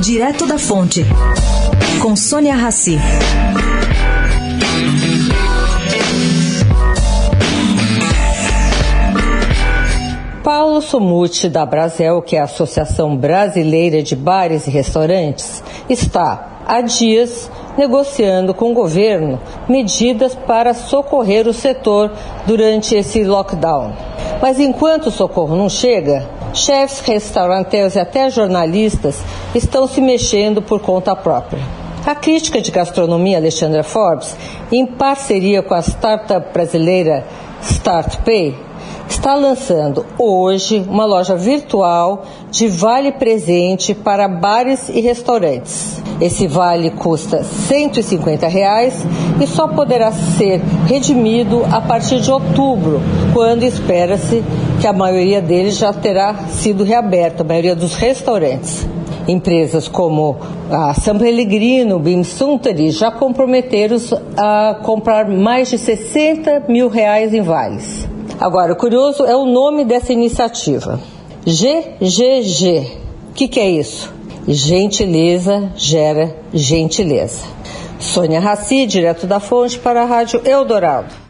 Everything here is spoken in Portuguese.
Direto da Fonte, com Sônia Rassi. Paulo Somuti, da Brasel, que é a Associação Brasileira de Bares e Restaurantes, está há dias negociando com o governo medidas para socorrer o setor durante esse lockdown. Mas enquanto o socorro não chega, chefes restaurantes e até jornalistas estão se mexendo por conta própria. A crítica de gastronomia Alexandra Forbes, em parceria com a startup brasileira StartPay, está lançando hoje uma loja virtual de vale presente para bares e restaurantes. Esse vale custa 150 reais e só poderá ser redimido a partir de outubro, quando espera-se que a maioria deles já terá sido reaberta, a maioria dos restaurantes. Empresas como a San Pellegrino, Bim Suntory já comprometeram a comprar mais de 60 mil reais em vales. Agora, o curioso é o nome dessa iniciativa. GGG. O que, que é isso? Gentileza gera gentileza. Sônia Raci, direto da fonte para a Rádio Eldorado.